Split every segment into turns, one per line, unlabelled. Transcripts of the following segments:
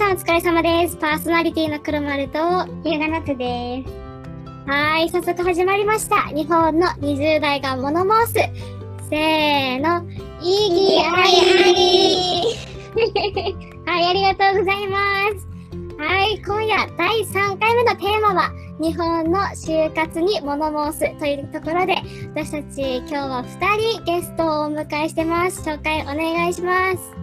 さんお疲れ様です。パーソナリティの黒丸と、
ゆうがなつです。
はい、早速始まりました。日本の20代が物申す。せーの、意義あいありはい、ありがとうございます。はい、今夜第3回目のテーマは、日本の就活に物申すというところで、私たち今日は2人ゲストをお迎えしてます。紹介お願いします。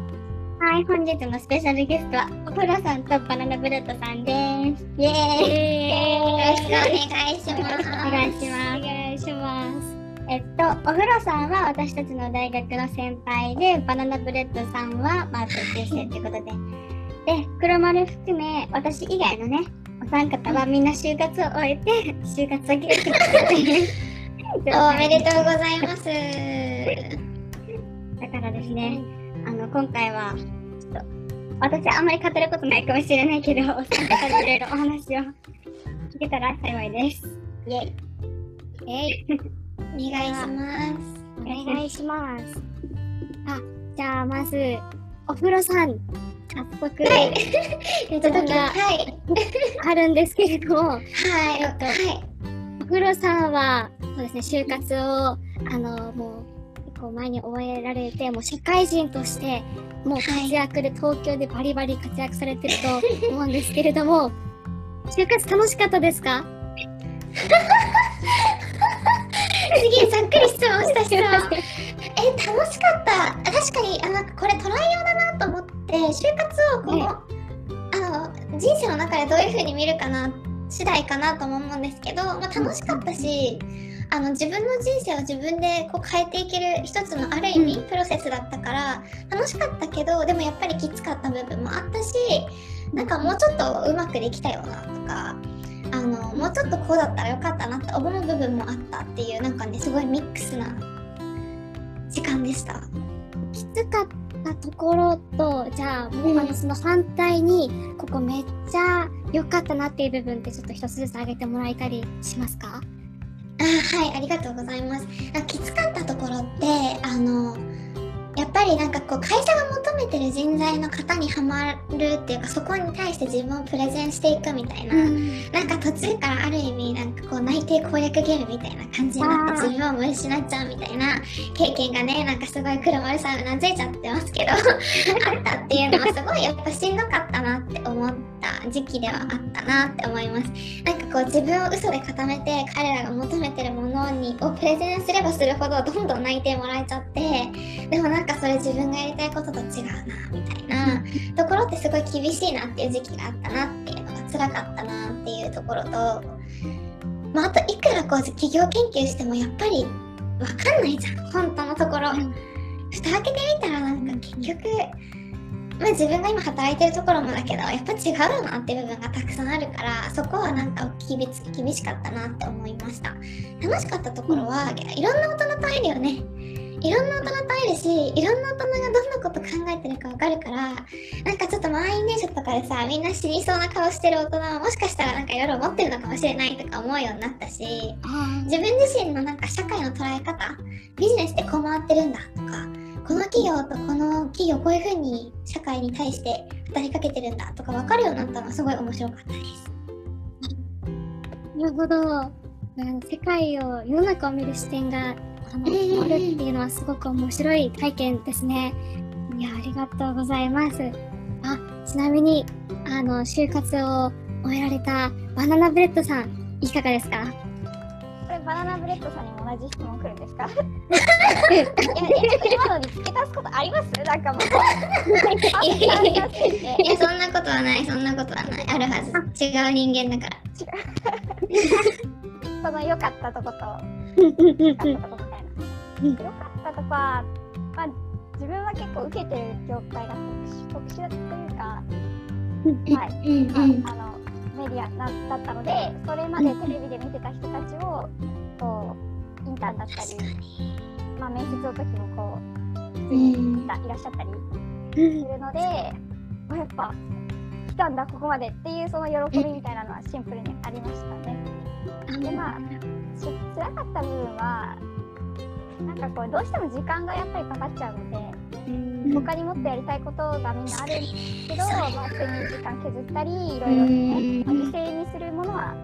はい、本日のスペシャルゲストは、お風呂さんとバナナブレッドさんです。イエーイよろしくお願いします。
お願いします。お願いします。
えっと、お風呂さんは私たちの大学の先輩で、バナナブレッドさんは、まあ、同級生ということで。で、黒丸含め、私以外のね、お三方はみんな就活を終えて、就活先が決まって
おめでとうございます。
だからですね、あの、今回は、ちょっと、私あんまり語ることないかもしれないけど、お三方にいろいろお話を聞けたら幸いです。イェイ。
えい、
お願いします。
お願いします。あ、じゃあまず、お風呂さん、早速、
はい
質問が
はい。
あるんですけれども、
はい。
っと
はい。
お風呂さんは、そうですね、就活を、あの、もう、結構前に終えられて、もう社会人として、もう活躍で、東京でバリバリ活躍されてると思うんですけれども、就活楽しかったですか？
すげえざっくり質問した質問。え、楽しかった？確かに、あの、これトライ用だなと思って、就活をこの、
は
あの、人生の中でどういう風に見るかな、次第かなとも思うんですけど、まあ、楽しかったし、あの自分の人生を自分でこう変えていける一つのある意味プロセスだったから楽しかったけどでもやっぱりきつかった部分もあったしなんかもうちょっとうまくできたよなとかあのもうちょっとこうだったらよかったなって思う部分もあったっていうなんかねすごいミックスな時間でした。
きつかったところと、じゃあ、もうあのその反対に、ここめっちゃ良かったなっていう部分ってちょっと一つずつ挙げてもらえたりしますか？
あはい、ありがとうございます。あきつかったところって、あの、やっぱりなんかこう会社が求めてる人材の方にはまるっていうかそこに対して自分をプレゼンしていくみたいな、なんか途中からある意味なんかこう内定攻略ゲームみたいな感じになって自分を見失っちゃうみたいな経験がね なんかすごい黒丸さんうなずいちゃってますけどあったっていうのはすごいやっぱしんどかったなって思った時期ではあったなって思います。なんかこう自分を嘘で固めて彼らが求めてるものにをプレゼンすればするほどどんどん内定もらえちゃってでもなんかそれ自分がやりたいことと違うなみたいな。ところってすごい厳しいなっていう時期があったなっていうのが辛かったなっていうところと、まあ、あといくらこう企業研究してもやっぱりわかんないじゃん。本当のところ。蓋開けてみたらなんか結局まあ自分が今働いてるところもだけどやっぱ違うなって部分がたくさんあるからそこはなんか厳し厳しかったなって思いました。楽しかったところは、いろんな大人と会えるよねいろんな大人と会えるしいろんな大人がどんなこと考えてるかわかるからなんかちょっと満員電車とかでさみんな死にそうな顔してる大人はもしかしたらなんかいろいろ思ってるのかもしれないとか思うようになったし自分自身のなんか社会の捉え方ビジネスってこう回ってるんだとかこの企業とこの企業こういうふうに社会に対して働きかけてるんだとか分かるようになったのはすごい面白かったです。
なるほど。世界を、世の中を見る視点が、あの、あるっていうのはすごく面白い体験ですね。いや、ありがとうございます。あ、ちなみに、あの、就活を終えられたバナナブレッドさん、いかがですか？
これバナナブレッドさんにも同じ質問来るんですか？いや今のに付け足すことあります？なんかもう。あ
いやそんなことはないそんなことはない。あるはず。違う人間だから。
その良かったとこと。悪かったとこ良かったとこは、まあ、自分は結構受けてる業界が特殊特殊だというかはい。
うん。
まあ、あのメディアなだったのでそれまでテレビで見てた人たちをこうインターンだったりまあ、面接の時もこう
うん。
いらいらっしゃったりするので、あやっぱ来たんだここまでっていうその喜びみたいなのはシンプルにありましたね。でまあし辛かった部分はなんかこうどうしても時間がやっぱりかかっちゃうので
うん。
他にもっとやりたいことがみんなあるけど、まあ、睡眠時間削ったりいろいろ、
うん
まあ犠牲にするものは、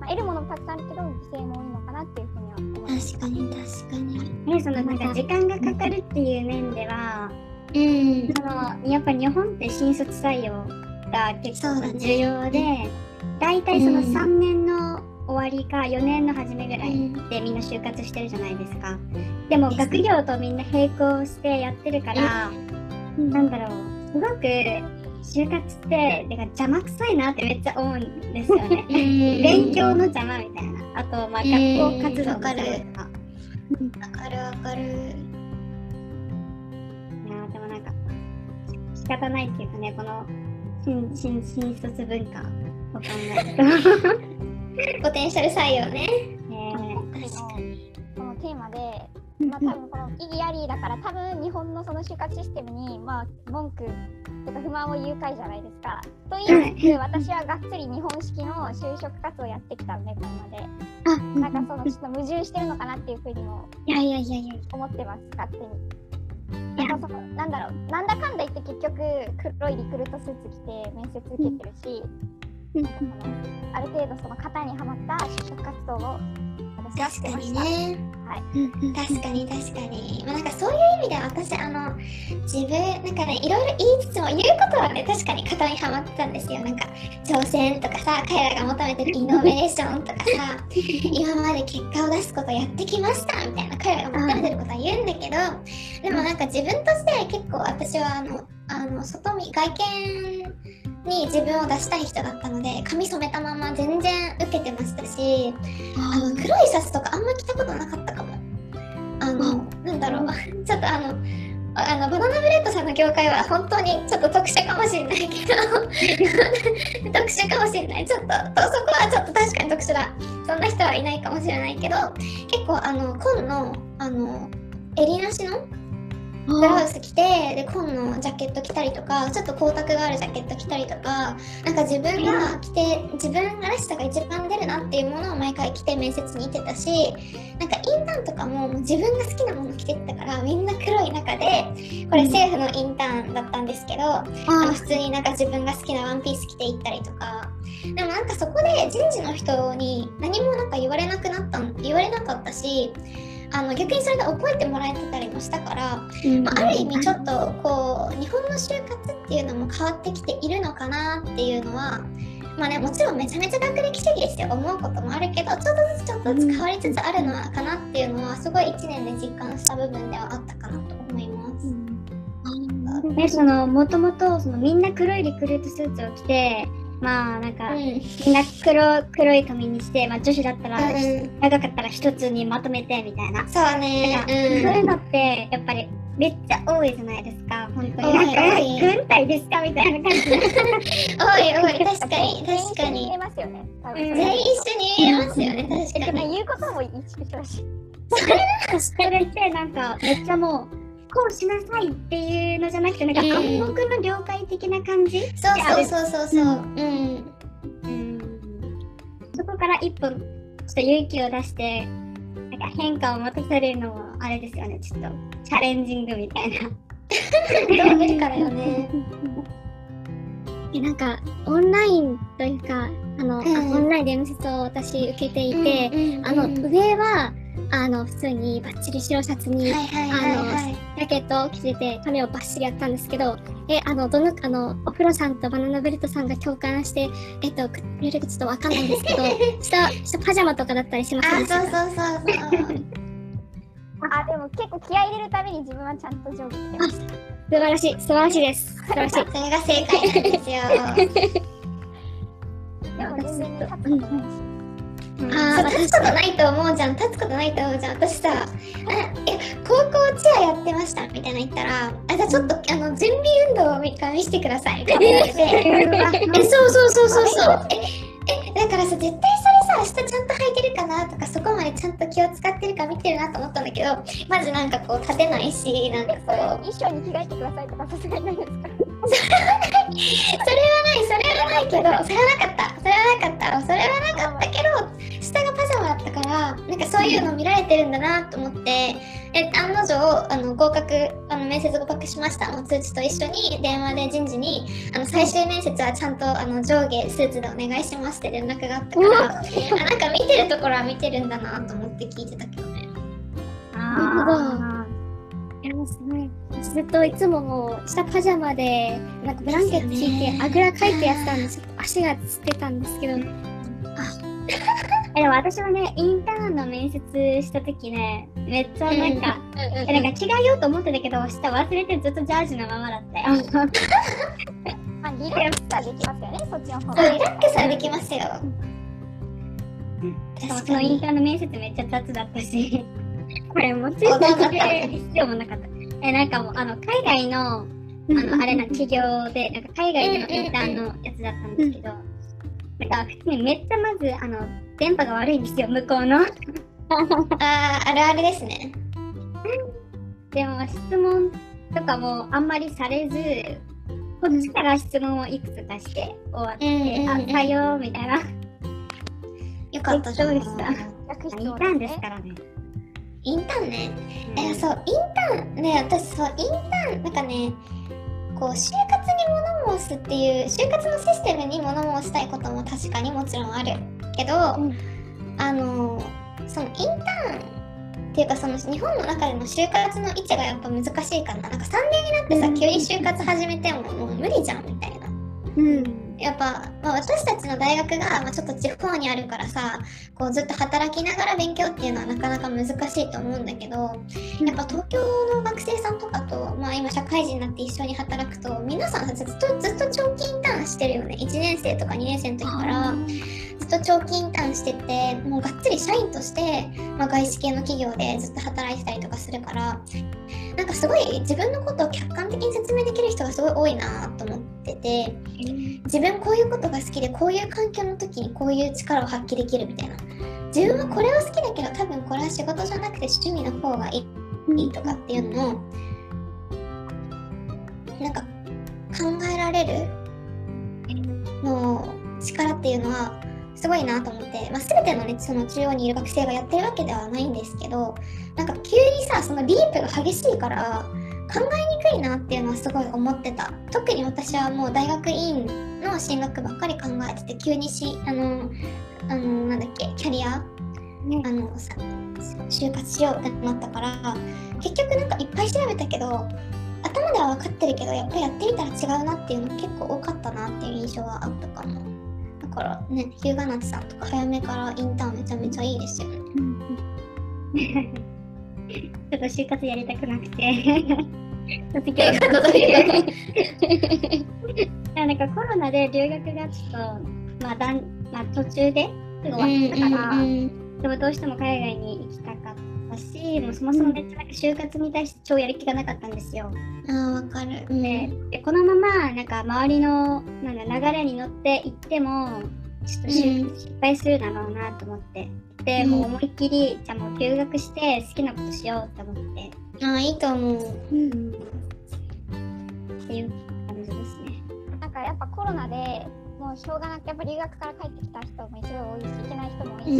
まあ、得るものもたくさんあるけど犠牲も多いのかなっていうふうには思います。
確かに確かに
ね、そのなんか時間がかかるっていう面では、
うん。
そのやっぱ日本って新卒採用が結構重要で、大体その
うん。
3年の終わりか4年の初めぐらい
うん
でみんな就活してるじゃないですか。でも学業とみんな並行してやってるから、なんだろう、すごく就活っててか邪魔くさいなってめっちゃ思うんですよね。勉強の邪魔みたいな。あと、まあ、
うん。
学校活動の
わかる
邪魔とか。
わかる。わかる
いやーでもなんか仕方ないっていうかねこの新新新卒文化を考えると、
ポテンシャル採用ね。
え
確かに。
このテーマで、まあ、多分この意義ありだから多分日本のその就活システムに、まあ、文句とか不満を言う会じゃないですか。と言いつつ私はがっつり日本式の就職活動をやってきたんでこれまで
ー、あ
なんかそのちょっと矛盾してるのかなっていうふうにも
いやいやいやいや
思ってます勝手に。なんかそのなんだろう。なんだかんだ言って結局黒いリクルートスーツ着て面接受けてるし、
う
ある程度その型にはまった就職活動を私はし
確か。にね。
はい。
確かに確かに、まあ、なんかそういう意味では私あの自分なんかねいろいろ言いつつも言うことはね確かに型にはまってたんですよ。なんか挑戦とかさ彼らが求めてるイノベーションとかさ 今まで結果を出すことやってきましたみたいな彼らが求めてることは言うんだけどでもなんか自分として結構私はあのあの外見外見に自分を出したい人だったので髪染めたまま全然受けてましたしあの黒いシャツとかあんま着たことなかったかも。あの、なんだろう、ちょっとあの、あのバナナブレッドさんの業界は本当にちょっと特殊かもしれないけど。特殊かもしれない。ちょっととそこはちょっと確かに特殊だ。そんな人はいないかもしれないけど結構あの紺のあの襟なしのブラウス着てで紺のジャケット着たりとかちょっと光沢があるジャケット着たりとかなんか自分が着て自分らしさが一番出るなっていうものを毎回着て面接に行ってたしなんかインターンとかも自分が好きなもの着てったからみんな黒い中でこれ政府のインターンだったんですけどあの普通になんか自分が好きなワンピース着て行ったりとか。でもなんかそこで人事の人に何もなんか言われなくなったん言われなかったしあの逆にそれで覚えてもらえてたりもしたからまあ、ある意味ちょっとこう日本の就活っていうのも変わってきているのかなっていうのはまあねもちろんめちゃめちゃ学歴主義して思うこともあるけどちょっとずつちょっとずつ変わりつつあるのかなっていうのはすごい1年で実感した部分ではあったかなと思います。
ね、そのもともとそのみんな黒いリクルートスーツを着てまあなんか、
うん。
みんな黒黒い髪にして、まあ、女子だったら、
うん
長かったら一つにまとめてみたいな、
そうね。
なんかそういうのってやっぱりめっちゃ多いじゃないですか本当に。
多い
なんか軍隊ですかみたいな感じ。
おいおい。確かに確かに。全員一緒に言えますよね確かに。
言うことも一緒だし。
それってなんかめっちゃもうこうしなさいっていうのじゃなくてなんか
うん
暗黙の了解的な感じ、
そうそうそうそうそう。うん。
うんそこから一歩ちょっと勇気を出してなんか変化を持たせるのもあれですよねちょっとチャレンジングみたいな。
どう見るからよね。
えなんかオンラインというかあの、
うん
あオンラインで面接を私受けていて、
うん
あの
うん
上はあの普通にバッチリ白シャツに
はいはいはいはい。
ジャケットを着てて髪をバッシリやったんですけどえあのどのあのお風呂さんとバナナブレッドさんが共感してえっとくれるかちょっとわかんないんですけど 下下パジャマとかだったりしません
あ、
でした
そうそうそうそう。
あ、でも結構気合い入れるために自分はちゃんと上下着てました。
素晴らしい素晴らしいです素晴らしい
それが正解なんですよ。
でも全然ね、立つことないし。
あ
立つことないと思うじゃん。立つことないと思うじゃん。私さあえ高校チアやってましたみたいな言ったらあじゃあちょっとあの準備運動を見見せてください。みたいな言われて。えそうそうそうそうそう。ええだからさ絶対それさ下ちゃんと履いてるかなとかそこまでちゃんと気を使ってるか見てるなと思ったんだけどまずなんかこう立てないしなんかこう。
衣装に着替えてくださいとかさすがにないですか？
はないそれはないけどそれはなかった。それはなかった。それはなかったけど下がパジャマだったからなんかそういうの見られてるんだなと思って。え案の定あの合格あの面接合格しました。の通知と一緒に電話で人事にあの最終面接はちゃんとあの上下スーツでお願いしますって連絡があったからあなんか見てるところは見てるんだなと思って聞いてたけどね。
あ
いや、もうすごい。ずっといつももう、下パジャマで、なんかブランケット引いて、あぐらかいてやってたんで、ちょっと足がつってたんですけど、
ーえでも私はね、インターンの面接した時ね、めっちゃなんか、えなんか違うよと思ってたけど、下忘れてずっとジャージのままだったよ。
まあ、リラックスはできますよね、そっちの方
リラックスはできますよ。
そのインターンの面接めっちゃ雑だったし、これもついてきて必要もなかった。え、なんかもう、あの、海外の、あの、あれな、企業で、なんか海外でのインターンのやつだったんですけど、なんか普通にめっちゃまず、あの、電波が悪いんですよ、向こうの。
あああるあるですね。
でも質問とかもあんまりされず、こっちから質問をいくつかして終わって、
うんうん
あ、採用みたいな。
よかったじゃん。
そうでした
楽し
インターンですからね。
インターンね。え、そう、インターン、ね、私、そう、インターン、なんかね、こう、就活に物申すっていう、就活のシステムに物申したいことも確かにもちろんあるけど、
ん
あの、そのインターンっていうか、その日本の中での就活の位置がやっぱ難しいかな。なんか3年になってさ、急に就活始めてももう無理じゃんみたいな。
うん。
やっぱ、まあ、私たちの大学が、まあ、ちょっと地方にあるからさこうずっと働きながら勉強っていうのはなかなか難しいと思うんだけどやっぱ東京の学生さんとかと、まあ、今社会人になって一緒に働くと皆さんさずっとずっと長期インターンしてるよね。1年生とか2年生の時から。ずっと長期インターンしててもうがっつり社員として、まあ、外資系の企業でずっと働いてたりとかするからなんかすごい自分のことを客観的に説明できる人がすごい多いなと思ってて。自分こういうことが好きでこういう環境の時にこういう力を発揮できるみたいな自分はこれは好きだけど多分これは仕事じゃなくて趣味の方がいいとかっていうのをなんか考えられるの力っていうのはすごいなと思って、まあ、全てのねその中央にいる学生がやってるわけではないんですけどなんか急にさそのリープが激しいから考えにくいなっていうのはすごい思ってた。特に私はもう大学院の進学ばっかり考えてて急にしあのあのなんだっけキャリア、あのさ就活しようってなったから結局なんかいっぱい調べたけど頭では分かってるけどやっぱりやってみたら違うなっていうの結構多かったなっていう印象はあったかも。だからね日向夏さんとか早めからインターンめちゃめちゃいいですよね。
ちょっと就活やりたくなくて。卒業。なんかコロナで留学がちょっと、まあだんまあ、途中ですぐ終わったから、でもどうしても海外に行きたかったし、もうそもそもめっちゃなんか就活に対して超やる気がなかったんですよ。
あーわかる
ででこのままなんか周りのなんだ流れに乗って行ってもちょっと就活失敗するだろうなと思って。で、
うん
もう思いっきりじゃあもう留学して好きなことしようと思って。
あーいいと思う
っていう感じですね。
なんかやっぱコロナでもうしょうがなくやっぱ留学から帰ってきた人もすごい多いし行けない人も多いし、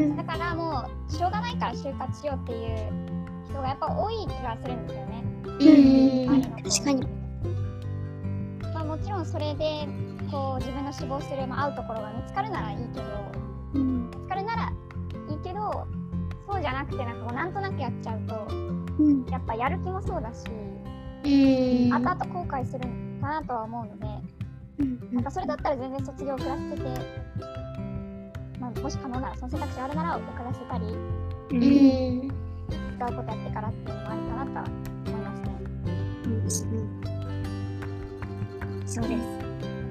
うん
だからもうしょうがないから就活しようっていう人がやっぱ多い気がするんですよね。
うん
確かに。
まあ、もちろんそれでこう自分の志望する、まあ、合うところが見つかるならいいけど見つかるならいいけどそうじゃなくてなんかこうなんとなくやっちゃうと
うん。
やっぱやる気もそうだし
うん
後々後悔するかなとは思うのでなんかそれだったら全然卒業を遅らせてて、まあ、もし可能ならその選択肢があるなら遅らせたり
うん
違うことやってからっていうのもありかなとは思いますね。
そうです。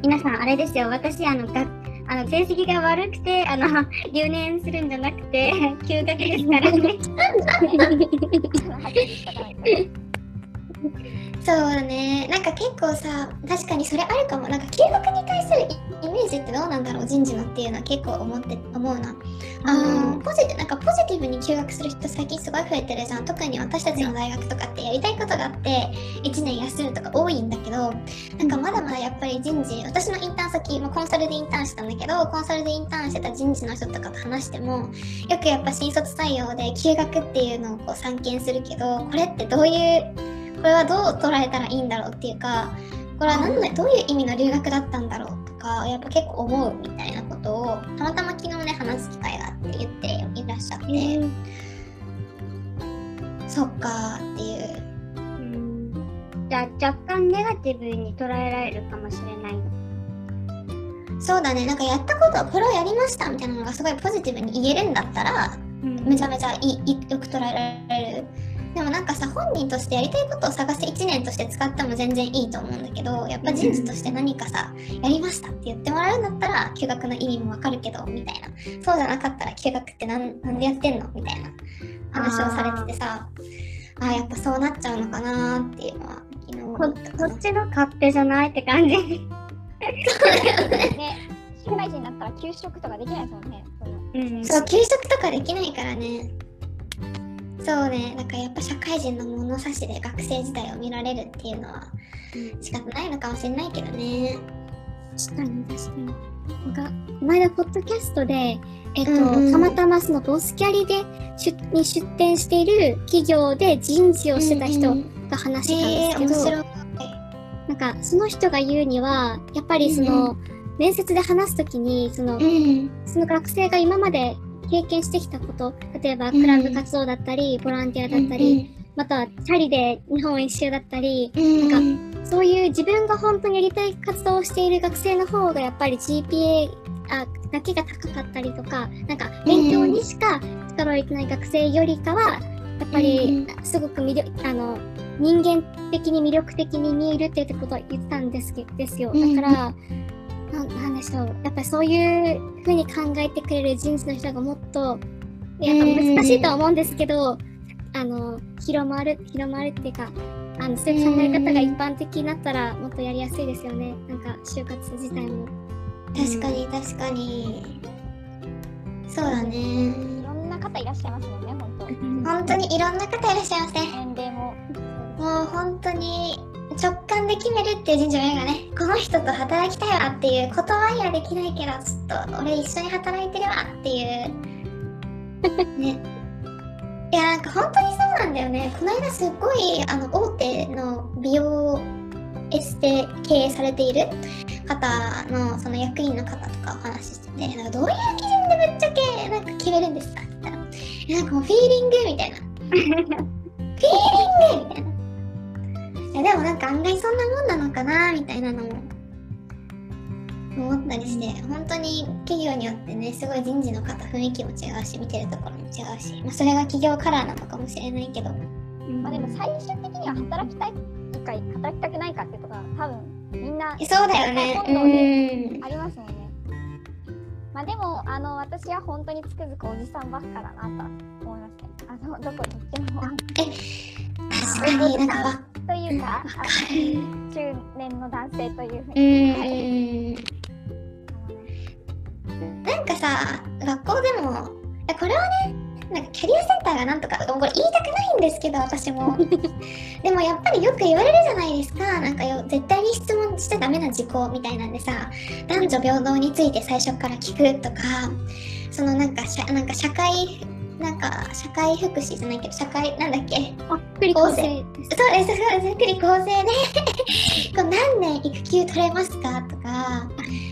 皆さん、あれですよ、私、あの、があの成績が悪くて、あの、留年するんじゃなくて、休学ですからね。
そうだね。なんか結構さ、確かにそれあるかも。なんか休学に対するイイメージってどうなんだろう、人事のっていうのは結構思って思うな。あのポジティなんかポジティブに休学する人最近すごい増えてるじゃん。特に私たちの大学とかってやりたいことがあって1年休むとか多いんだけど、なんかまだまだやっぱり人事、私のインターン先、まあ、コンサルでインターンしたんだけど、コンサルでインターンしてた人事の人とかと話しても、よくやっぱ新卒採用で休学っていうのをこう散見するけど、これってどういうこれはどう捉えたらいいんだろうっていうかこれは何のどういう意味の留学だったんだろうとかやっぱ結構思うみたいなことをたまたま昨日ね話す機会があって言っていらっしゃって、そっかーっていう。
うん。じゃあ若干ネガティブに捉えられるかもしれない。
そうだね。なんかやったことこれをやりましたみたいなのがすごいポジティブに言えるんだったらめちゃめちゃいいいよく捉えられるでもなんかさ本人としてやりたいことを探して1年として使っても全然いいと思うんだけどやっぱ人事として何かさやりましたって言ってもらうんだったら休学の意味もわかるけどみたいな。そうじゃなかったら休学ってなんなんでやってんのみたいな話をされててさああやっぱそうなっちゃうのかなーっていうのは昨日思
こ
っ
ちの勝手じゃないって感じ。
ね、社会人になったら給食とかできないですもんね。その。
うん。
そう給食とかできないからねそうね。なんかやっぱ社会人の物差しで学生時代を見られるっていうのは仕方ないのかもしれないけどね。
確かに確かに。なんか、この間、ポッドキャストで、えっと、
うんうん。
たまたまそのボスキャリで出に出展している企業で人事をしてた人
うんうん。
が話したんですけど、
面白い。
なんか、その人が言うには、やっぱりその、面接で話すときに、その、
うん。
その学生が今まで経験してきたこと、例えばクラブ活動だったり、ボランティアだったり、またはチャリで日本一周だったり、
うん
なんそういう自分が本当にやりたい活動をしている学生の方がやっぱり GPA あだけが高かったりとか、なんか勉強にしか力を入れてない学生よりかは、やっぱりすごく魅力、あの、人間的に魅力的に見えるっていうことを言ってたんですけですよ。だから、なんなんでしょう。やっぱりそういうふうに考えてくれる人事の人がもっと、やっぱ難しいとは思うんですけど、あの、広まる、広まるっていうか、あの、そういう考え方が一般的になったらもっとやりやすいですよね。なんか、就活自体も。
確かに確かにそうだね
いろんな方いらっしゃいますもんね、本当。
本当にいろんな方いらっしゃいますね
年齢も。
もう本当に直感で決めるっていう人事の映画ね。この人と働きたいわっていう言葉にはできないけどちょっと俺一緒に働いてるわっていう。ね。いやなんか本当にそうなんだよね。この間すっごいあの大手の美容エステ経営されている方のその役員の方とかお話ししててなんかどういう基準でぶっちゃけなんか決めるんですかって言ったらなんかもうフィーリングみたいな。フィーリングみたいなでもなんか案外そんなもんなのかなみたいなのも思ったりして本当に企業によってねすごい人事の方雰囲気も違うし見てるところも違うし、まあ、それが企業カラーなのかもしれないけど
まあでも最終的には働きたいか働きたくないかっていうところは多分みんな
そうだよね
ありますもんね。まあでもあの私は本当につくづくおじさんばっかだなとは思いますね。あのどこに行っても
確かになんかわ
というかあ
かる
の中年の男性というふうに。
うんなんかさ学校でもえこれはねなんかキャリアセンターがなんとかでもこれ言いたくないんですけど私も。でもやっぱりよく言われるじゃないですか。なんかよ絶対に質問しちゃダメな事項みたいなんでさ男女平等について最初から聞くとかそのなんかしゃなんか社会なんか社会福祉じゃないけど社会なんだっけ？
あ、福利厚生です。
そうです、そうです。ざっくり構成でこう何年育休取れますかとか、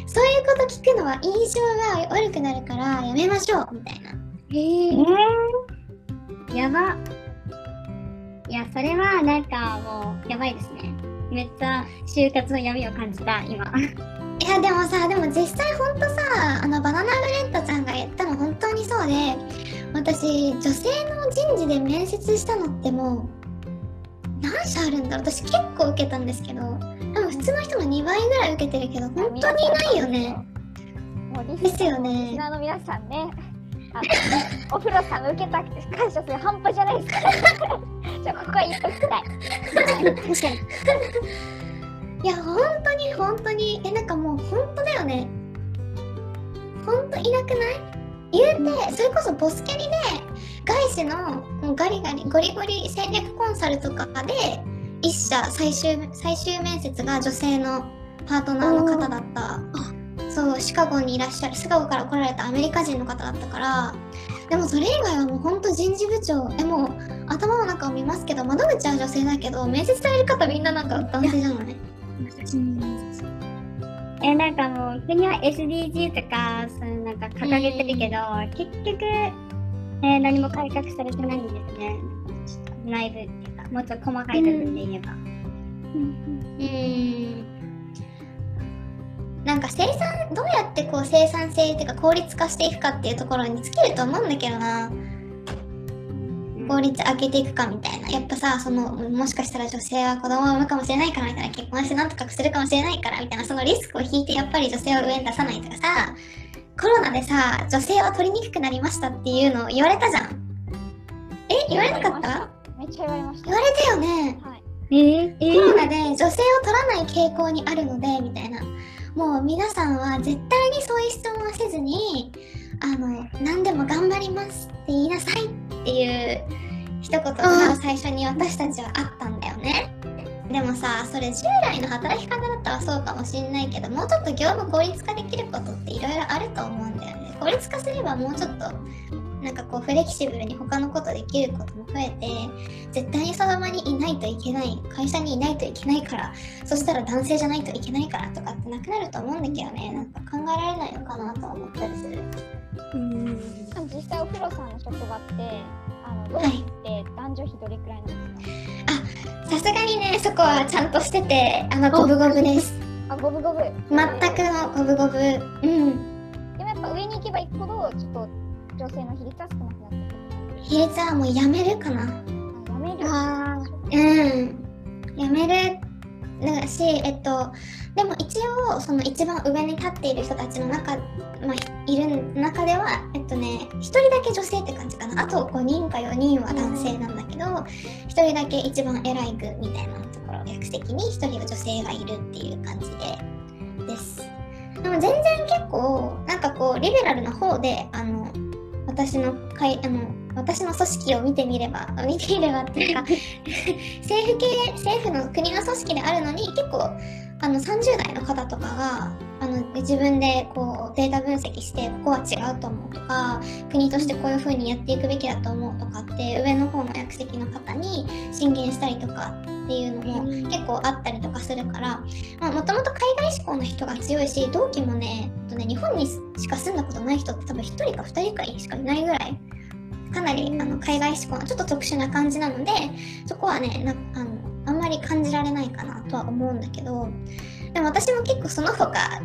そういうこと聞くのは印象が悪くなるからやめましょうみたいな。
へ
え
え。
ー、やば。いや、それはなんかもう、やばいですね。めっちゃ就活の闇を感じた、今。
いやでもさ、でも実際ほんとさ、あのバナナブレッドちゃんが言ったの本当にそうで、私、女性の人事で面接したのってもう、何社あるんだ私結構受けたんですけど、多分普通の人の2倍ぐらい受けてるけど、本当にいないよね。ですよ
リ
ね
ス。ナーの皆さんね。あの お風呂さん受けた感謝する半端じゃないですから じゃあここは言っときたい
確かに。
いや本当に本当にえなんかもう本当だよね本当いなくない？言うてそれこそボスキャリで外資のガリガリゴリゴリ戦略コンサルとかで一社最終最終面接が女性のパートナーの方だった。そうシカゴにいらっしゃるシカゴから来られたアメリカ人の方だったから。でもそれ以外はもう本当人事部長。えも頭の中を見ますけど窓口は女性だけど面接される方みんななんか男性じゃない？
え、なんかもう、国は SDG とか、そういうなんか掲げてるけど、結局、えー何も改革されてないんですね。内部っていうか、もうちょっと細かい部分で言えば。
うんなんか生産どうやってこう生産性っていうか効率化していくかっていうところに尽きると思うんだけどな効率上げていくかみたいな。やっぱさそのもしかしたら女性は子供を産むかもしれないからみたいな結婚してなんとかするかもしれないからみたいなそのリスクを引いてやっぱり女性を上に出さないとかさコロナでさ女性は取りにくくなりましたっていうのを言われたじゃん。え言われなかった？
めっちゃ言われました。
言われたよね。
はい。
えー、え
コロナで女性を取らない傾向にあるのでみたいな。もう皆さんは絶対にそういう質問はせずにあの何でも頑張りますって言いなさいってていう一言が最初に私たちはあったんだよね。でもさそれ従来の働き方だったらそうかもしんないけどもうちょっと業務効率化できることっていろいろあると思うんだよね。効率化すればもうちょっとなんかこうフレキシブルに他のことできることも増えて絶対にその場にいないといけない会社にいないといけないからそしたら男性じゃないといけないからとかってなくなると思うんだけどね。なんか考えられないのかなと思ったりする。
うん。
実際お風呂さんの職場ってあの同期って男女比どれくらいなんですか、
さすがにねそこはちゃんとしててあの五分五分です。
あ五分五分。
全くの五分五分。うん。
でもやっぱ上に行けば行くほどちょっと女性の比率は少なくなってくる
比率はもうやめるかな。
あやめる。
あ
うん。やめるだしえっとでも一応その一番上に立っている人たちの中、まあ、いる中ではえっとね1人だけ女性って感じかな。あと5人か4人は男性なんだけど1人だけ一番偉い具みたいなところ役席に1人は女性がいるっていう感じでです。でも全然結構なんかこうリベラルな方であの私の会あの私の組織を見てみれば 見てみればっていうか 政府系政府の国の組織であるのに結構あの30代の方とかがあの自分でこうデータ分析してここは違うと思うとか国としてこういうふうにやっていくべきだと思うとかって上の方の役席の方に進言したりとかっていうのも結構あったりとかするからもともと海外志向の人が強いし同期もねとね日本にしか住んだことない人って多分1人か2人かしかいないぐらいかなりあの海外志向のちょっと特殊な感じなのでそこはねなあのあんまり感じられないかなとは思うんだけどでも私も結構その他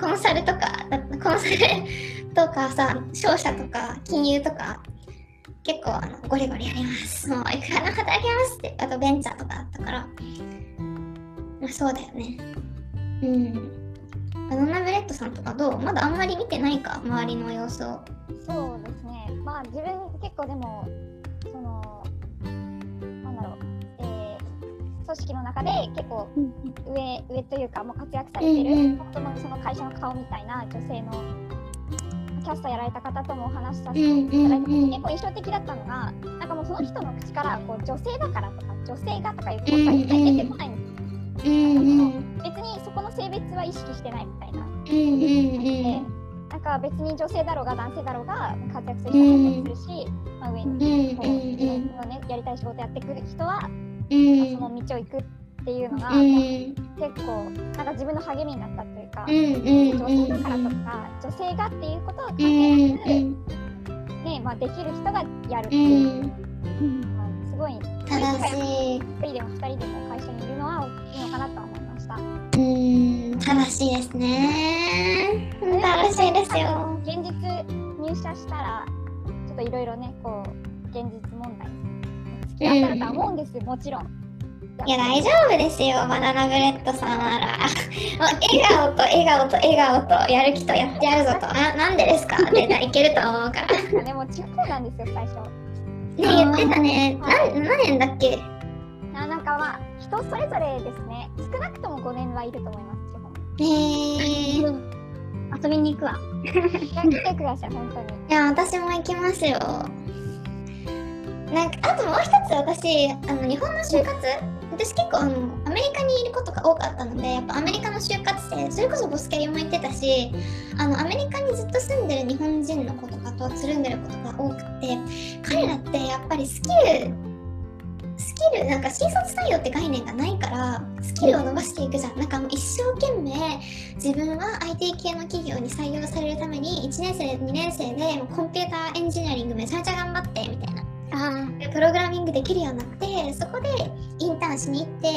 コンサルとかコンサルとかさ商社とか金融とか結構あのゴリゴリやります。もういくらでも働きますって。あとベンチャーとかあったから。まあそうだよね。うん。バナナブレッドさんとかどう？まだあんまり見てないか周りの様子を。
そうですね。まあ自分結構でもそのなんだろう、えー、組織の中で結構上上というかもう活躍されてる、
うんうん。
本当のその会社の顔みたいな女性のキャスターやられた方ともお話しさせて
うん
いただいて、結構印象的だったのがなんかもうその人の口からこう女性だからとか女性がとかいうことは一切出てこないんです
うんうん。
別にそこの性別は意識してないみたいな。
うんうん。
でなんか別に女性だろうが男性だろうが活躍する人は活躍するし、まあ、上
うん。
にこう、ねやりたい仕事やってくる人は、
うん。
その道を行くっていうのが、
うん。
結構なん。か自分の励みになったというか、女性だからとか、女性がっていうことは関
う
係なく、ねまあ、できる人がやるって
う
いう、
ん。
まあ、すごい
正しい
1人でも2人でも会社にいるのは大きいのかなとは思いました。
うん正しいですね正しいですよ
現実入社したらちょっといろいろねこう現実問題に付き合ったらとは思うんです、もちろん。
いや、大丈夫ですよ、バナナブレッドさんなら。笑顔と笑顔と笑顔とやる気とやってやるぞと。ななんでですか？っていけると思うから。ね、
でも地方なんですよ、最初。
言ってたね。な何年だっけ？
あなんかまあ、人それぞれですね。少なくとも5年はいると思います、
えー。
遊びに行くわ。
いや、来てください、本当に。
いや、私も行きますよ。なんか、あともう一つ私、あの、日本の就活？私結構あのアメリカにいることが多かったのでやっぱアメリカの就活生それこそボスキャリも言ってたしあのアメリカにずっと住んでる日本人の子とかとつるんでることが多くて彼らってやっぱりスキルスキルなんか新卒採用って概念がないからスキルを伸ばしていくじゃん。なんかもう一生懸命自分は IT 系の企業に採用されるために1年生2年生でもうコンピューターエンジニアリングめちゃめちゃ頑張ってみたいな。プログラミングできるようになってそこでインターンしに行って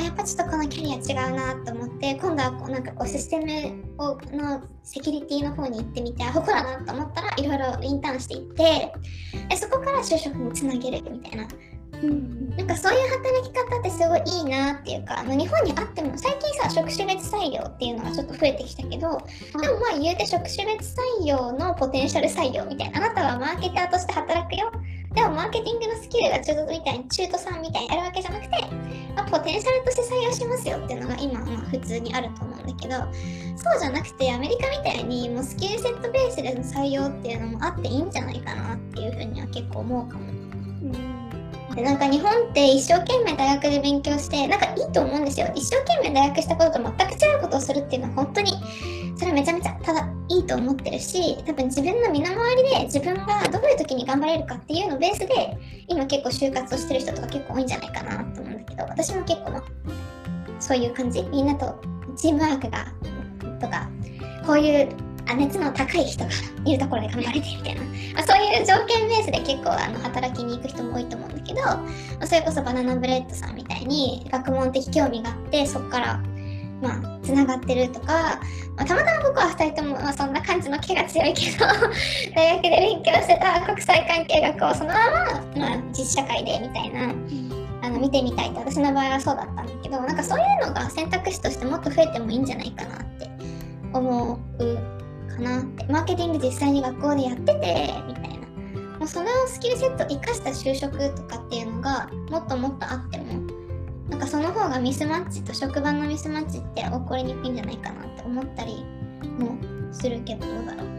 あやっぱちょっとこのキャリア違うなと思って今度はこうなんかこうシステムをのセキュリティの方に行ってみてあここだなと思ったらいろいろインターンしていってでそこから就職につなげるみたいなうん、なんかそういう働き方ってすごいいいなっていうか、あの日本にあっても最近さ職種別採用っていうのがちょっと増えてきたけど、でもまあ言うて職種別採用のポテンシャル採用みたいなあなたはマーケターとして働くよ。でもマーケティングのスキルが中途みたいに中途さんみたいにあるわけじゃなくて、まあ、ポテンシャルとして採用しますよっていうのが今まあ普通にあると思うんだけどそうじゃなくてアメリカみたいにもうスキルセットベースでの採用っていうのもあっていいんじゃないかなっていうふうには結構思うかも。でなんか日本って一生懸命大学で勉強してなんかいいと思うんですよ。一生懸命大学したことと全く違うことをするっていうのは本当にそれはめちゃめちゃただいいと思ってるし多分自分の身の回りで自分がどういう時に頑張れるかっていうのをベースで今結構就活をしてる人とか結構多いんじゃないかなと思うんだけど私も結構そういう感じ。みんなとチームワークがとかこういうあ熱の高い人がいるところで頑張れてみたいな、まあ、そういう条件ベースで結構あの働きに行く人も多いと思うんだけど、まあ、それこそバナナブレッドさんみたいに学問的興味があってそこからまあ、つながってるとか、まあ、たまたま僕は2人とも、まあ、そんな感じの毛が強いけど 大学で勉強してた国際関係学をそのまま、まあ、実社会でみたいな。あの見てみたいって私の場合はそうだったんだけどなんかそういうのが選択肢としてもっと増えてもいいんじゃないかなって思うかな。ってマーケティング実際に学校でやっててみたいな。もうそのスキルセットを生かした就職とかっていうのがもっともっとあってもなんかその方がミスマッチと職場のミスマッチって起こりにくいんじゃないかなって思ったりもするけどどうだろう。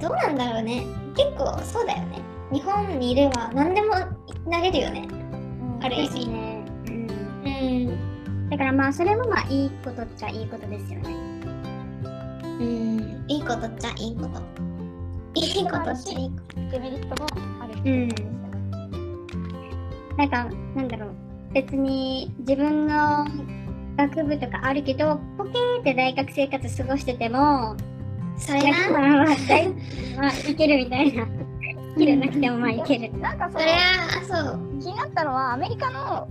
どどうなんだろうね。結構そうだよね。日本にいれば何でもなれるよね、うん、ある意味。ね。うん、
うん、だからまあそれもまあいいことっちゃいいことですよね
うん、いいことっちゃいいこと。いいことっちゃいいこと。
デメリットもある。
うん。なんか、なんだろう。別に自分の学部とかあるけど、ポケーって大学生活過ごしてても、
それな。
まあ、まあ、まあ、いけるみたいな。スキルなくてもまあいける。
なんか
それは、そう。
気になったのは、アメリカの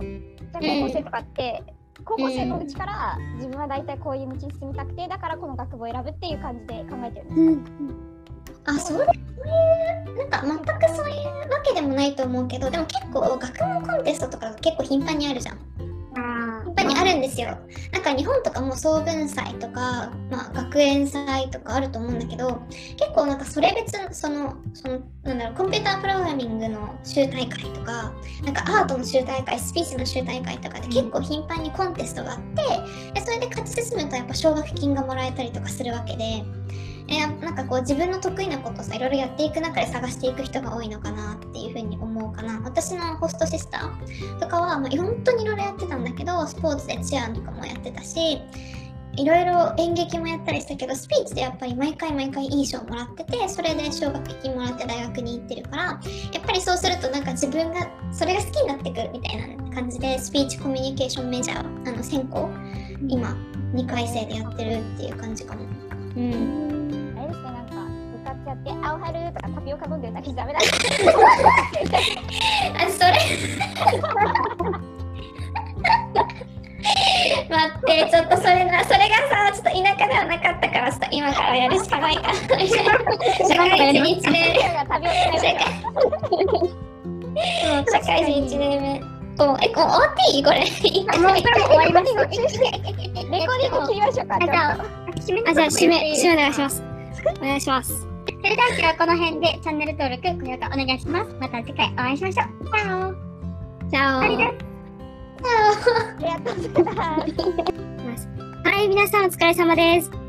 高校生とかって、うん高校生のうちから自分は大体こういう道に進みたくてだからこの学部を選ぶっていう感じで考えてるんです。か、うん、
あそうそういうなんか全くそういうわけでもないと思うけどでも結構学問コンテストとか結構頻繁にあるじゃん。るんですよ。なんか日本とかも総文祭とか、まあ、学園祭とかあると思うんだけど結構なんかそれ別のそのそのなんだろうコンピュータープログラミングの州大会とかなんかアートの州大会スピーチの州大会とかで結構頻繁にコンテストがあってでそれで勝ち進むとやっぱ奨学金がもらえたりとかするわけで。えなんかこう自分の得意なことさいろいろやっていく中で探していく人が多いのかなっていうふうに思うかな私のホストシスターとかは、まあ、本当にいろいろやってたんだけどスポーツでチアとかもやってたしいろいろ演劇もやったりしたけどスピーチでやっぱり毎回毎回いい賞もらっててそれで奨学金もらって大学に行ってるからやっぱりそうするとなんか自分がそれが好きになってくるみたいな感じでスピーチコミュニケーションメジャーあの専攻今2回生でやってるっていう感じかも。
って「青春」とかタピオカ飲んでるだけじゃダメだ
あそれ 待ってちょっとそれなそれがさちょっと田舎ではなかったからちょっと今からやるしかないか社会人1年社会人1年目と、え、こう終わっていいこれ。
もうこれも終わりました。
レコーディング切りましょうか。
あ、じゃあ、締め締め、お願いし
す。
ます。お願いします。
それでは今日はこの辺でチャンネル登録、高評価お願いします。また次回お会いしましょう。チャオ
じゃあ、
ありがとう
ありがとうございます。
はい、皆さんお疲れ様です。